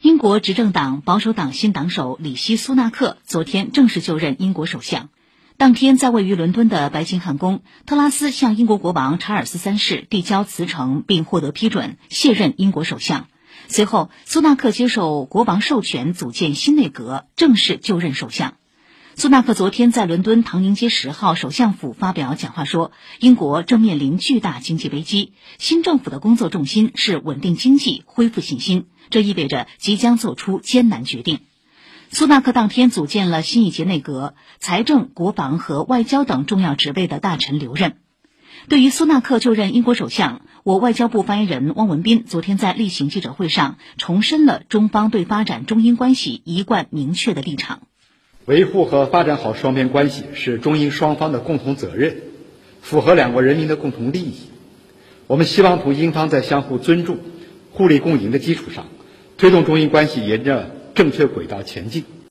英国执政党保守党新党首里希·苏纳克昨天正式就任英国首相。当天，在位于伦敦的白金汉宫，特拉斯向英国国王查尔斯三世递交辞呈，并获得批准卸任英国首相。随后，苏纳克接受国王授权组建新内阁，正式就任首相。苏纳克昨天在伦敦唐宁街十号首相府发表讲话说：“英国正面临巨大经济危机，新政府的工作重心是稳定经济、恢复信心，这意味着即将做出艰难决定。”苏纳克当天组建了新一届内阁，财政、国防和外交等重要职位的大臣留任。对于苏纳克就任英国首相，我外交部发言人汪文斌昨天在例行记者会上重申了中方对发展中英关系一贯明确的立场。维护和发展好双边关系是中英双方的共同责任，符合两国人民的共同利益。我们希望同英方在相互尊重、互利共赢的基础上，推动中英关系沿着正确轨道前进。